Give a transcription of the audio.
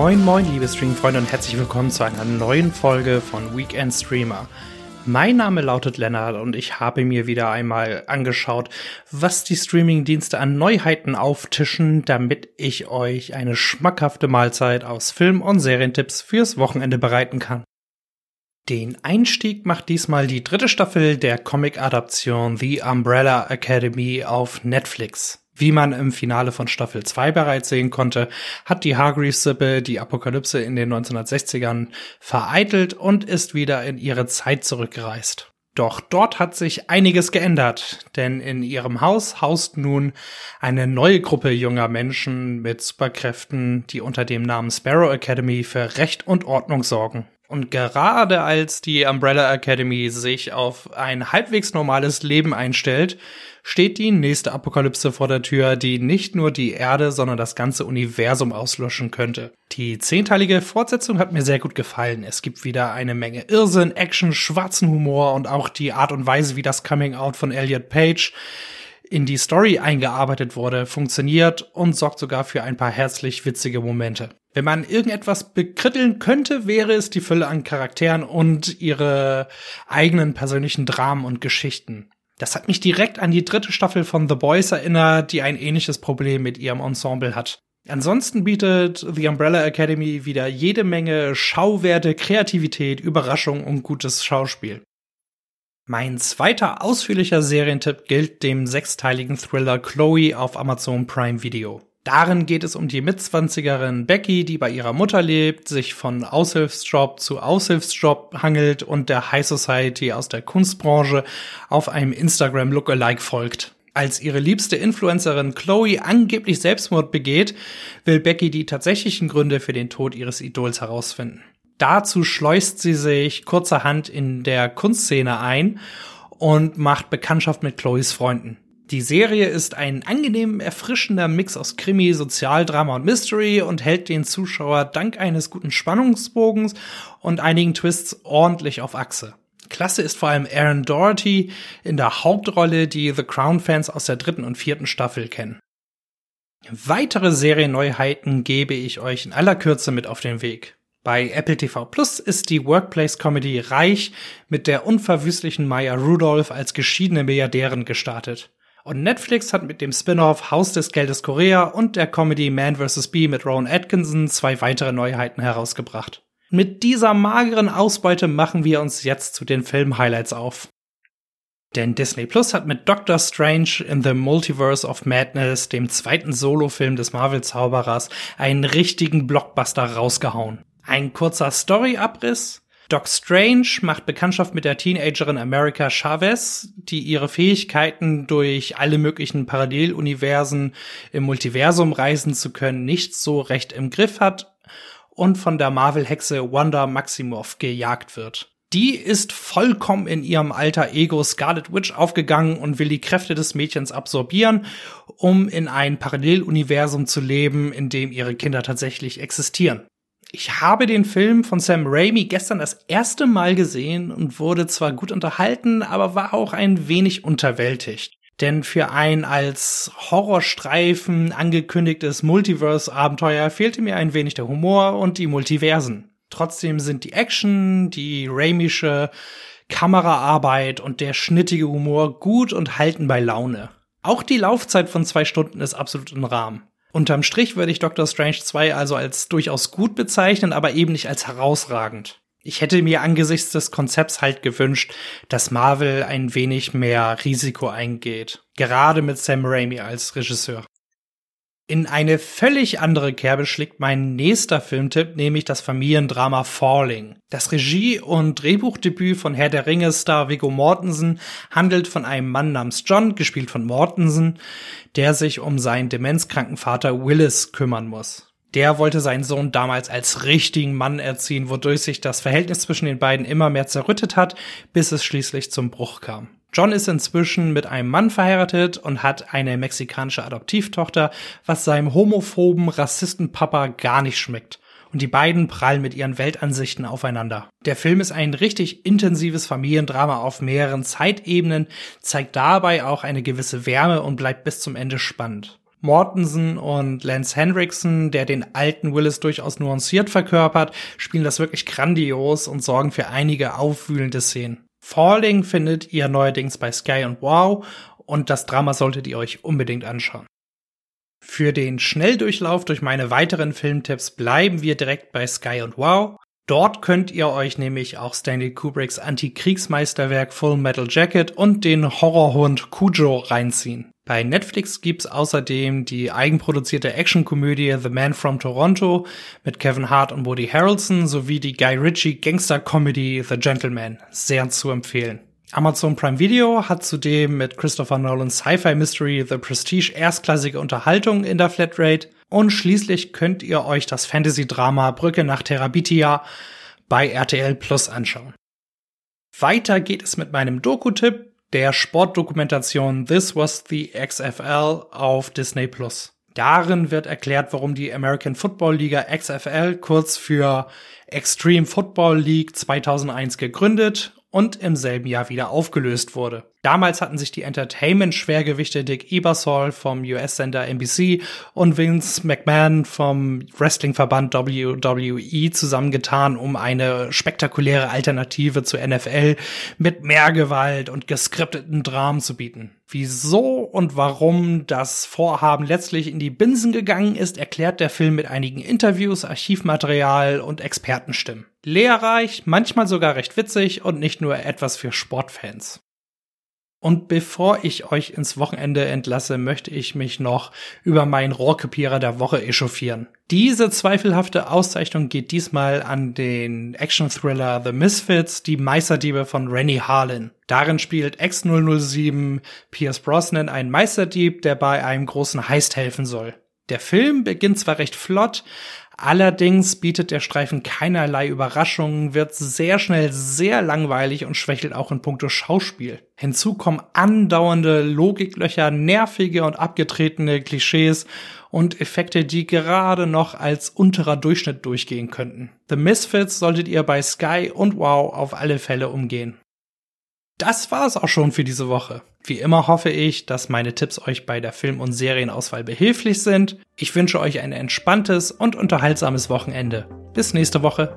Moin, moin, liebe Streamfreunde und herzlich willkommen zu einer neuen Folge von Weekend Streamer. Mein Name lautet Lennart und ich habe mir wieder einmal angeschaut, was die Streamingdienste an Neuheiten auftischen, damit ich euch eine schmackhafte Mahlzeit aus Film- und Serientipps fürs Wochenende bereiten kann. Den Einstieg macht diesmal die dritte Staffel der Comic-Adaption The Umbrella Academy auf Netflix. Wie man im Finale von Staffel 2 bereits sehen konnte, hat die Hargreaves-Sippe die Apokalypse in den 1960ern vereitelt und ist wieder in ihre Zeit zurückgereist. Doch dort hat sich einiges geändert, denn in ihrem Haus haust nun eine neue Gruppe junger Menschen mit Superkräften, die unter dem Namen Sparrow Academy für Recht und Ordnung sorgen. Und gerade als die Umbrella Academy sich auf ein halbwegs normales Leben einstellt, steht die nächste Apokalypse vor der Tür, die nicht nur die Erde, sondern das ganze Universum auslöschen könnte. Die zehnteilige Fortsetzung hat mir sehr gut gefallen. Es gibt wieder eine Menge Irrsinn, Action, schwarzen Humor und auch die Art und Weise, wie das Coming Out von Elliot Page in die Story eingearbeitet wurde, funktioniert und sorgt sogar für ein paar herzlich witzige Momente. Wenn man irgendetwas bekritteln könnte, wäre es die Fülle an Charakteren und ihre eigenen persönlichen Dramen und Geschichten. Das hat mich direkt an die dritte Staffel von The Boys erinnert, die ein ähnliches Problem mit ihrem Ensemble hat. Ansonsten bietet The Umbrella Academy wieder jede Menge Schauwerte, Kreativität, Überraschung und gutes Schauspiel. Mein zweiter ausführlicher Serientipp gilt dem sechsteiligen Thriller Chloe auf Amazon Prime Video. Darin geht es um die Mitzwanzigerin Becky, die bei ihrer Mutter lebt, sich von Aushilfsjob zu Aushilfsjob hangelt und der High Society aus der Kunstbranche auf einem Instagram Lookalike folgt. Als ihre liebste Influencerin Chloe angeblich Selbstmord begeht, will Becky die tatsächlichen Gründe für den Tod ihres Idols herausfinden. Dazu schleust sie sich kurzerhand in der Kunstszene ein und macht Bekanntschaft mit Chloes Freunden. Die Serie ist ein angenehm erfrischender Mix aus Krimi, Sozialdrama und Mystery und hält den Zuschauer dank eines guten Spannungsbogens und einigen Twists ordentlich auf Achse. Klasse ist vor allem Aaron Doherty in der Hauptrolle, die The Crown-Fans aus der dritten und vierten Staffel kennen. Weitere Serienneuheiten gebe ich euch in aller Kürze mit auf den Weg. Bei Apple TV Plus ist die Workplace-Comedy Reich mit der unverwüstlichen Maya Rudolph als geschiedene Milliardärin gestartet. Und Netflix hat mit dem Spin-off Haus des Geldes Korea und der Comedy Man vs. Bee mit Rowan Atkinson zwei weitere Neuheiten herausgebracht. Mit dieser mageren Ausbeute machen wir uns jetzt zu den Film-Highlights auf. Denn Disney Plus hat mit Doctor Strange in the Multiverse of Madness, dem zweiten Solofilm des Marvel-Zauberers, einen richtigen Blockbuster rausgehauen. Ein kurzer Story-Abriss. Doc Strange macht Bekanntschaft mit der Teenagerin America Chavez, die ihre Fähigkeiten durch alle möglichen Paralleluniversen im Multiversum reisen zu können nicht so recht im Griff hat und von der Marvel-Hexe Wanda Maximoff gejagt wird. Die ist vollkommen in ihrem alter Ego Scarlet Witch aufgegangen und will die Kräfte des Mädchens absorbieren, um in ein Paralleluniversum zu leben, in dem ihre Kinder tatsächlich existieren. Ich habe den Film von Sam Raimi gestern das erste Mal gesehen und wurde zwar gut unterhalten, aber war auch ein wenig unterwältigt. Denn für ein als Horrorstreifen angekündigtes Multiverse-Abenteuer fehlte mir ein wenig der Humor und die Multiversen. Trotzdem sind die Action, die Raimische Kameraarbeit und der schnittige Humor gut und halten bei Laune. Auch die Laufzeit von zwei Stunden ist absolut im Rahmen. Unterm Strich würde ich Doctor Strange 2 also als durchaus gut bezeichnen, aber eben nicht als herausragend. Ich hätte mir angesichts des Konzepts halt gewünscht, dass Marvel ein wenig mehr Risiko eingeht. Gerade mit Sam Raimi als Regisseur. In eine völlig andere Kerbe schlägt mein nächster Filmtipp, nämlich das Familiendrama Falling. Das Regie- und Drehbuchdebüt von Herr der Ringe-Star Viggo Mortensen handelt von einem Mann namens John, gespielt von Mortensen, der sich um seinen demenzkranken Vater Willis kümmern muss. Der wollte seinen Sohn damals als richtigen Mann erziehen, wodurch sich das Verhältnis zwischen den beiden immer mehr zerrüttet hat, bis es schließlich zum Bruch kam. John ist inzwischen mit einem Mann verheiratet und hat eine mexikanische Adoptivtochter, was seinem homophoben Rassistenpapa gar nicht schmeckt. Und die beiden prallen mit ihren Weltansichten aufeinander. Der Film ist ein richtig intensives Familiendrama auf mehreren Zeitebenen, zeigt dabei auch eine gewisse Wärme und bleibt bis zum Ende spannend. Mortensen und Lance Henriksen, der den alten Willis durchaus nuanciert verkörpert, spielen das wirklich grandios und sorgen für einige aufwühlende Szenen. Falling findet ihr neuerdings bei Sky und Wow und das Drama solltet ihr euch unbedingt anschauen. Für den Schnelldurchlauf durch meine weiteren Filmtipps bleiben wir direkt bei Sky und Wow. Dort könnt ihr euch nämlich auch Stanley Kubricks Antikriegsmeisterwerk Full Metal Jacket und den Horrorhund Cujo reinziehen. Bei Netflix gibt's außerdem die eigenproduzierte Actionkomödie The Man from Toronto mit Kevin Hart und Woody Harrelson sowie die Guy Ritchie Gangster-Comedy The Gentleman. Sehr zu empfehlen. Amazon Prime Video hat zudem mit Christopher Nolans Sci-Fi Mystery The Prestige erstklassige Unterhaltung in der Flatrate und schließlich könnt ihr euch das Fantasy-Drama Brücke nach Terabithia bei RTL Plus anschauen. Weiter geht es mit meinem Doku-Tipp, der Sportdokumentation This Was the XFL auf Disney Plus. Darin wird erklärt, warum die American Football Liga XFL kurz für Extreme Football League 2001 gegründet und im selben Jahr wieder aufgelöst wurde. Damals hatten sich die Entertainment-Schwergewichte Dick Ebersol vom US-Sender NBC und Vince McMahon vom Wrestling-Verband WWE zusammengetan, um eine spektakuläre Alternative zur NFL mit mehr Gewalt und geskripteten Dramen zu bieten. Wieso und warum das Vorhaben letztlich in die Binsen gegangen ist, erklärt der Film mit einigen Interviews, Archivmaterial und Expertenstimmen. Lehrreich, manchmal sogar recht witzig und nicht nur etwas für Sportfans. Und bevor ich euch ins Wochenende entlasse, möchte ich mich noch über meinen Rohrkopierer der Woche echauffieren. Diese zweifelhafte Auszeichnung geht diesmal an den Action-Thriller The Misfits, die Meisterdiebe von Rennie Harlan. Darin spielt X-007 Pierce Brosnan einen Meisterdieb, der bei einem großen Heist helfen soll. Der Film beginnt zwar recht flott, Allerdings bietet der Streifen keinerlei Überraschungen, wird sehr schnell sehr langweilig und schwächelt auch in puncto Schauspiel. Hinzu kommen andauernde Logiklöcher, nervige und abgetretene Klischees und Effekte, die gerade noch als unterer Durchschnitt durchgehen könnten. The Misfits solltet ihr bei Sky und Wow auf alle Fälle umgehen. Das war's auch schon für diese Woche. Wie immer hoffe ich, dass meine Tipps euch bei der Film- und Serienauswahl behilflich sind. Ich wünsche euch ein entspanntes und unterhaltsames Wochenende. Bis nächste Woche.